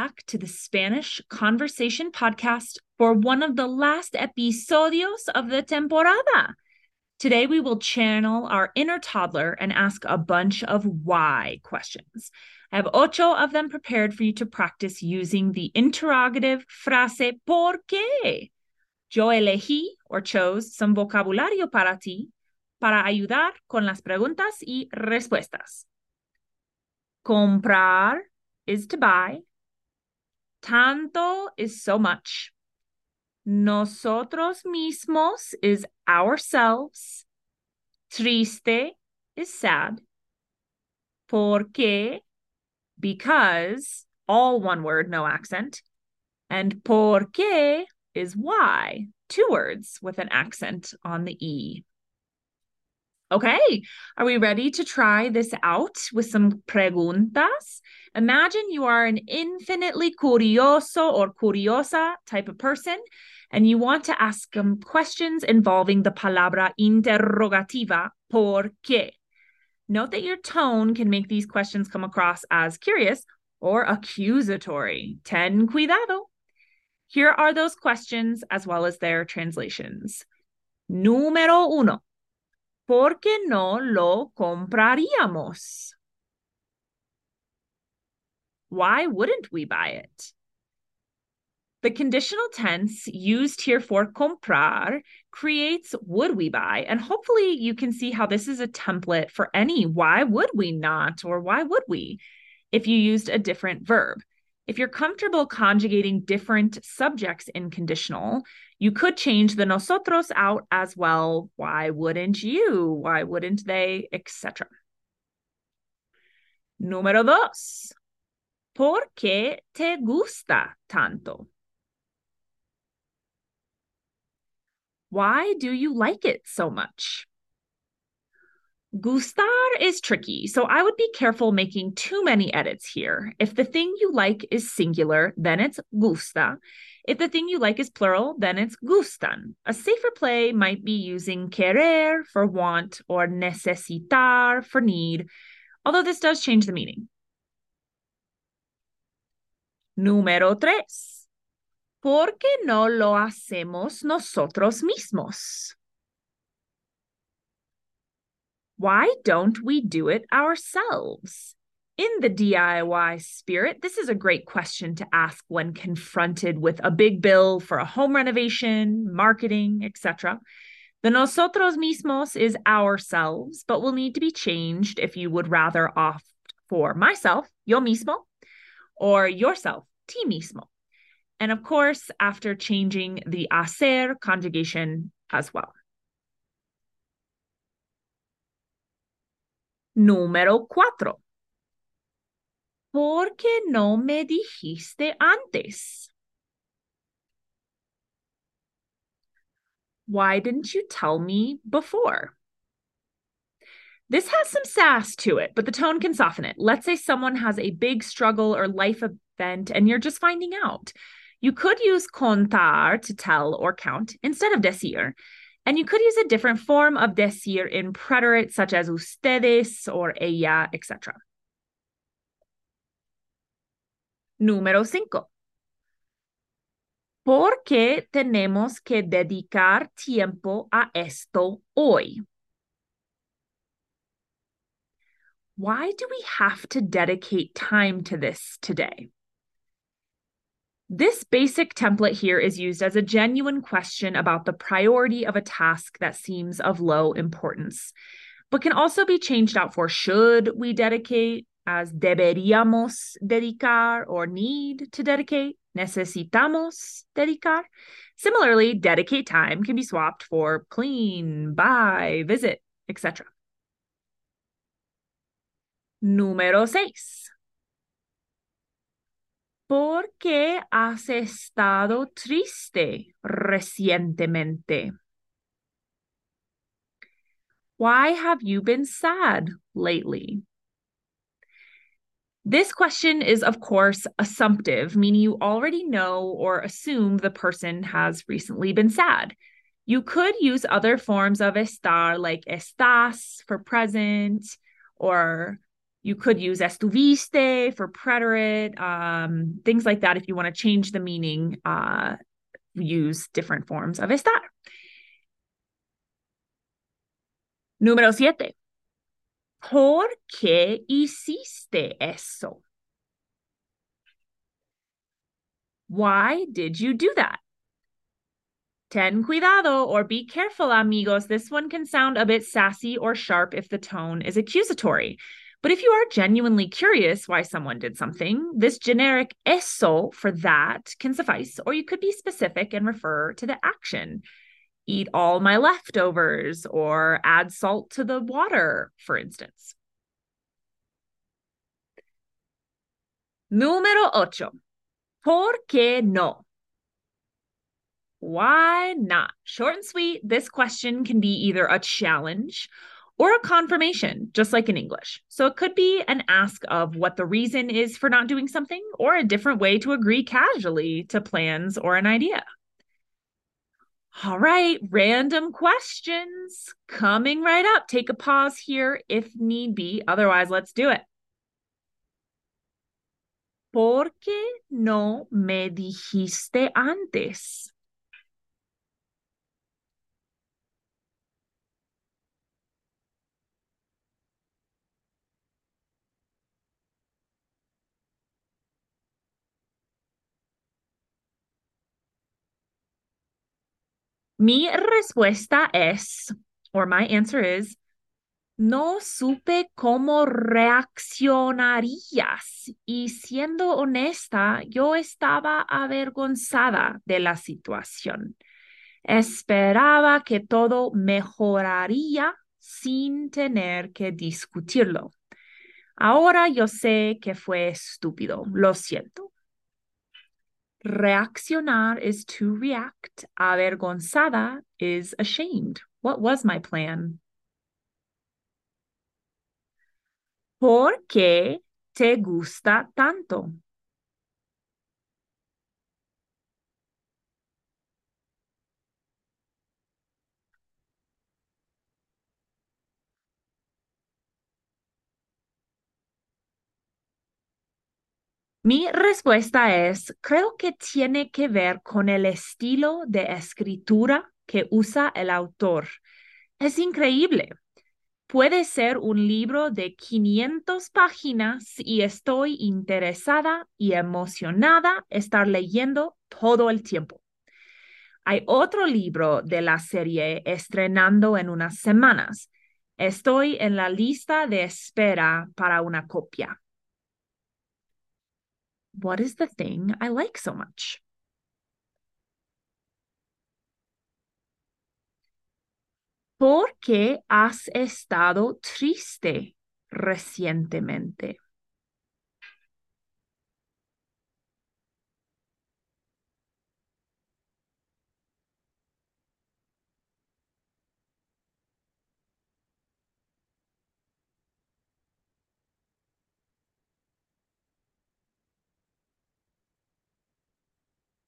back to the Spanish Conversation Podcast for one of the last episodios of the temporada. Today, we will channel our inner toddler and ask a bunch of why questions. I have ocho of them prepared for you to practice using the interrogative frase ¿por qué? Yo elegí or chose some vocabulario para ti para ayudar con las preguntas y respuestas. Comprar is to buy. Tanto is so much. Nosotros mismos is ourselves. Triste is sad. Porque, because, all one word, no accent. And por qué is why, two words with an accent on the E. Okay, are we ready to try this out with some preguntas? Imagine you are an infinitely curioso or curiosa type of person, and you want to ask them questions involving the palabra interrogativa, ¿por qué? Note that your tone can make these questions come across as curious or accusatory. Ten cuidado. Here are those questions as well as their translations. Número uno. ¿Por qué no lo compraríamos? Why wouldn't we buy it? The conditional tense used here for comprar creates would we buy, and hopefully you can see how this is a template for any why would we not or why would we if you used a different verb. If you're comfortable conjugating different subjects in conditional, you could change the nosotros out as well. Why wouldn't you? Why wouldn't they? Etc. Número dos. ¿Por qué te gusta tanto? Why do you like it so much? Gustar is tricky, so I would be careful making too many edits here. If the thing you like is singular, then it's gusta. If the thing you like is plural, then it's gustan. A safer play might be using querer for want or necesitar for need, although this does change the meaning. Número tres. ¿Por qué no lo hacemos nosotros mismos? Why don't we do it ourselves? In the DIY spirit, this is a great question to ask when confronted with a big bill for a home renovation, marketing, etc. The nosotros mismos is ourselves, but will need to be changed if you would rather opt for myself, yo mismo, or yourself, ti mismo. And of course, after changing the hacer conjugation as well. Número cuatro. ¿Por qué no me dijiste antes? Why didn't you tell me before? This has some sass to it, but the tone can soften it. Let's say someone has a big struggle or life event and you're just finding out. You could use contar to tell or count instead of decir. And you could use a different form of decir in preterite, such as ustedes or ella, etc. Número cinco. ¿Por qué tenemos que dedicar tiempo a esto hoy? Why do we have to dedicate time to this today? This basic template here is used as a genuine question about the priority of a task that seems of low importance, but can also be changed out for should we dedicate as deberíamos dedicar or need to dedicate, necesitamos dedicar. Similarly, dedicate time can be swapped for clean, buy, visit, etc. Número seis. ¿Por qué has estado triste recientemente? Why have you been sad lately? This question is, of course, assumptive, meaning you already know or assume the person has recently been sad. You could use other forms of estar like estás for present or You could use estuviste for preterite, um, things like that. If you want to change the meaning, uh, use different forms of estar. Número siete. ¿Por qué hiciste eso? Why did you do that? Ten cuidado or be careful, amigos. This one can sound a bit sassy or sharp if the tone is accusatory. But if you are genuinely curious why someone did something, this generic eso for that can suffice, or you could be specific and refer to the action. Eat all my leftovers, or add salt to the water, for instance. Número ocho. ¿Por qué no? Why not? Short and sweet, this question can be either a challenge or a confirmation, just like in English. So it could be an ask of what the reason is for not doing something, or a different way to agree casually to plans or an idea. All right, random questions coming right up. Take a pause here if need be. Otherwise, let's do it. ¿Por qué no me dijiste antes? Mi respuesta es, or my answer is, no supe cómo reaccionarías y siendo honesta, yo estaba avergonzada de la situación. Esperaba que todo mejoraría sin tener que discutirlo. Ahora yo sé que fue estúpido, lo siento. Reaccionar is to react. Avergonzada is ashamed. What was my plan? ¿Por qué te gusta tanto? Mi respuesta es, creo que tiene que ver con el estilo de escritura que usa el autor. Es increíble. Puede ser un libro de 500 páginas y estoy interesada y emocionada estar leyendo todo el tiempo. Hay otro libro de la serie estrenando en unas semanas. Estoy en la lista de espera para una copia. What is the thing I like so much? ¿Por qué has estado triste recientemente?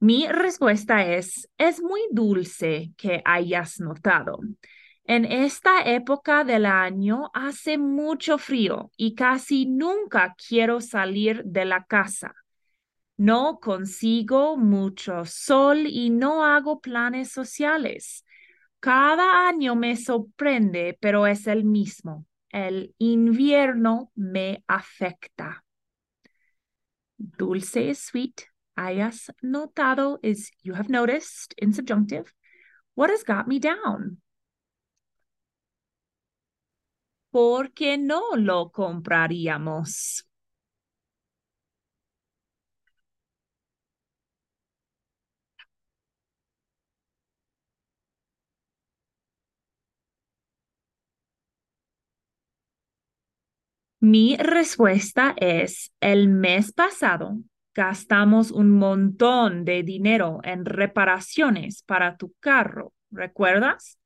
Mi respuesta es, es muy dulce que hayas notado. En esta época del año hace mucho frío y casi nunca quiero salir de la casa. No consigo mucho sol y no hago planes sociales. Cada año me sorprende, pero es el mismo. El invierno me afecta. Dulce is sweet. Hayas notado is you have noticed in subjunctive. What has got me down? ¿Por qué no lo compraríamos? Mi respuesta es, el mes pasado gastamos un montón de dinero en reparaciones para tu carro, ¿recuerdas?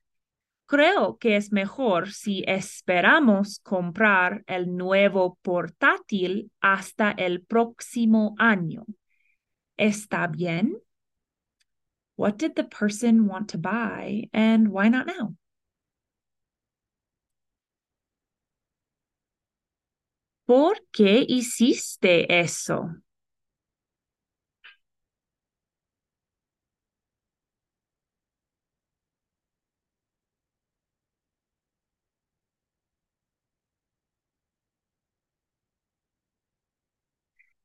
Creo que es mejor si esperamos comprar el nuevo portátil hasta el próximo año. ¿Está bien? What did the person want to buy and why not now? ¿Por qué hiciste eso?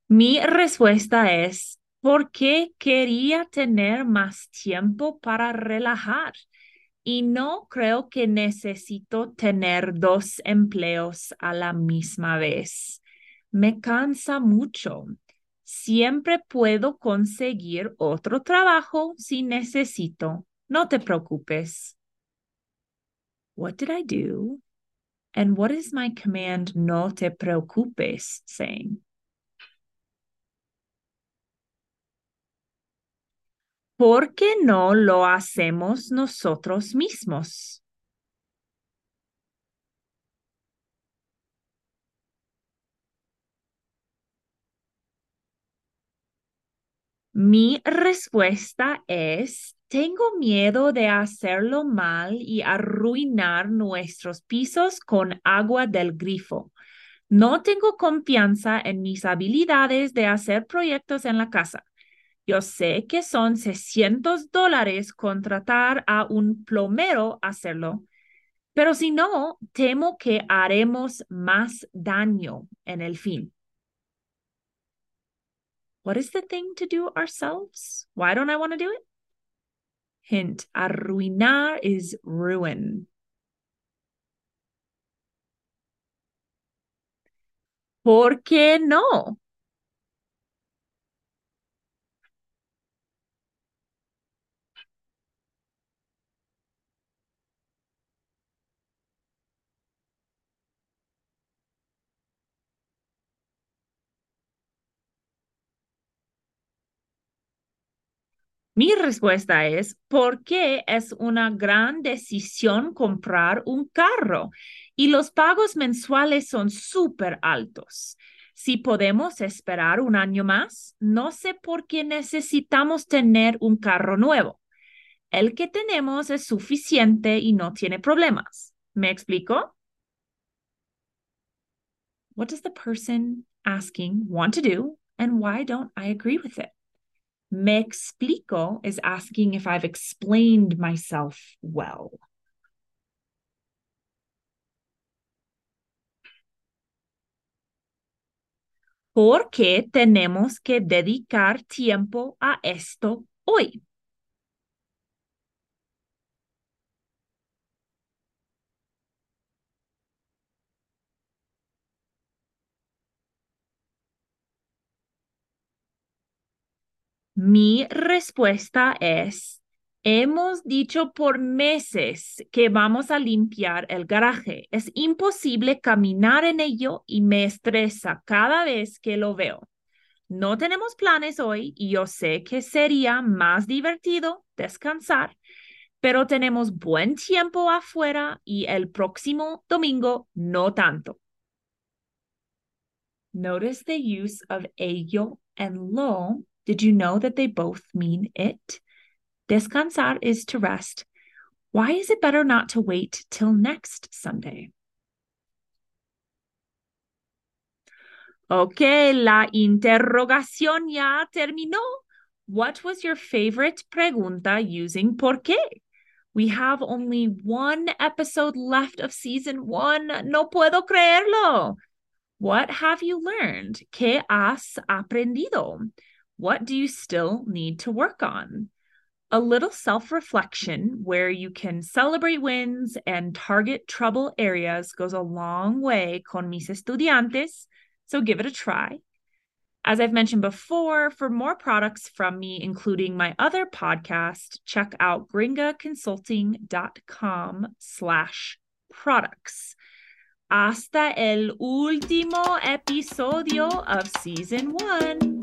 Mi respuesta es porque quería tener más tiempo para relajar y no creo que necesito tener dos empleos a la misma vez. Me cansa mucho. Siempre puedo conseguir otro trabajo si necesito. No te preocupes. What did I do? And what is my command no te preocupes saying? ¿Por qué no lo hacemos nosotros mismos? Mi respuesta es, tengo miedo de hacerlo mal y arruinar nuestros pisos con agua del grifo. No tengo confianza en mis habilidades de hacer proyectos en la casa. Yo sé que son 600 dólares contratar a un plomero a hacerlo, pero si no, temo que haremos más daño en el fin. What is the thing to do ourselves? Why don't I want to do it? Hint, arruinar is ruin. ¿Por qué no? Mi respuesta es porque es una gran decisión comprar un carro y los pagos mensuales son súper altos. Si podemos esperar un año más, no sé por qué necesitamos tener un carro nuevo. El que tenemos es suficiente y no tiene problemas. ¿Me explico? What does the person asking want to do and why don't I agree with it? Me explico is asking if I've explained myself well. ¿Por qué tenemos que dedicar tiempo a esto hoy? Mi respuesta es, hemos dicho por meses que vamos a limpiar el garaje. Es imposible caminar en ello y me estresa cada vez que lo veo. No tenemos planes hoy y yo sé que sería más divertido descansar, pero tenemos buen tiempo afuera y el próximo domingo no tanto. Notice the use of ello and lo did you know that they both mean it? Descansar is to rest. Why is it better not to wait till next Sunday? Ok, la interrogación ya terminó. What was your favorite pregunta using por qué? We have only one episode left of season one. No puedo creerlo. What have you learned? ¿Qué has aprendido? What do you still need to work on? A little self reflection where you can celebrate wins and target trouble areas goes a long way con mis estudiantes, so give it a try. As I've mentioned before, for more products from me, including my other podcast, check out gringaconsulting.com slash products. Hasta el último episodio of season one.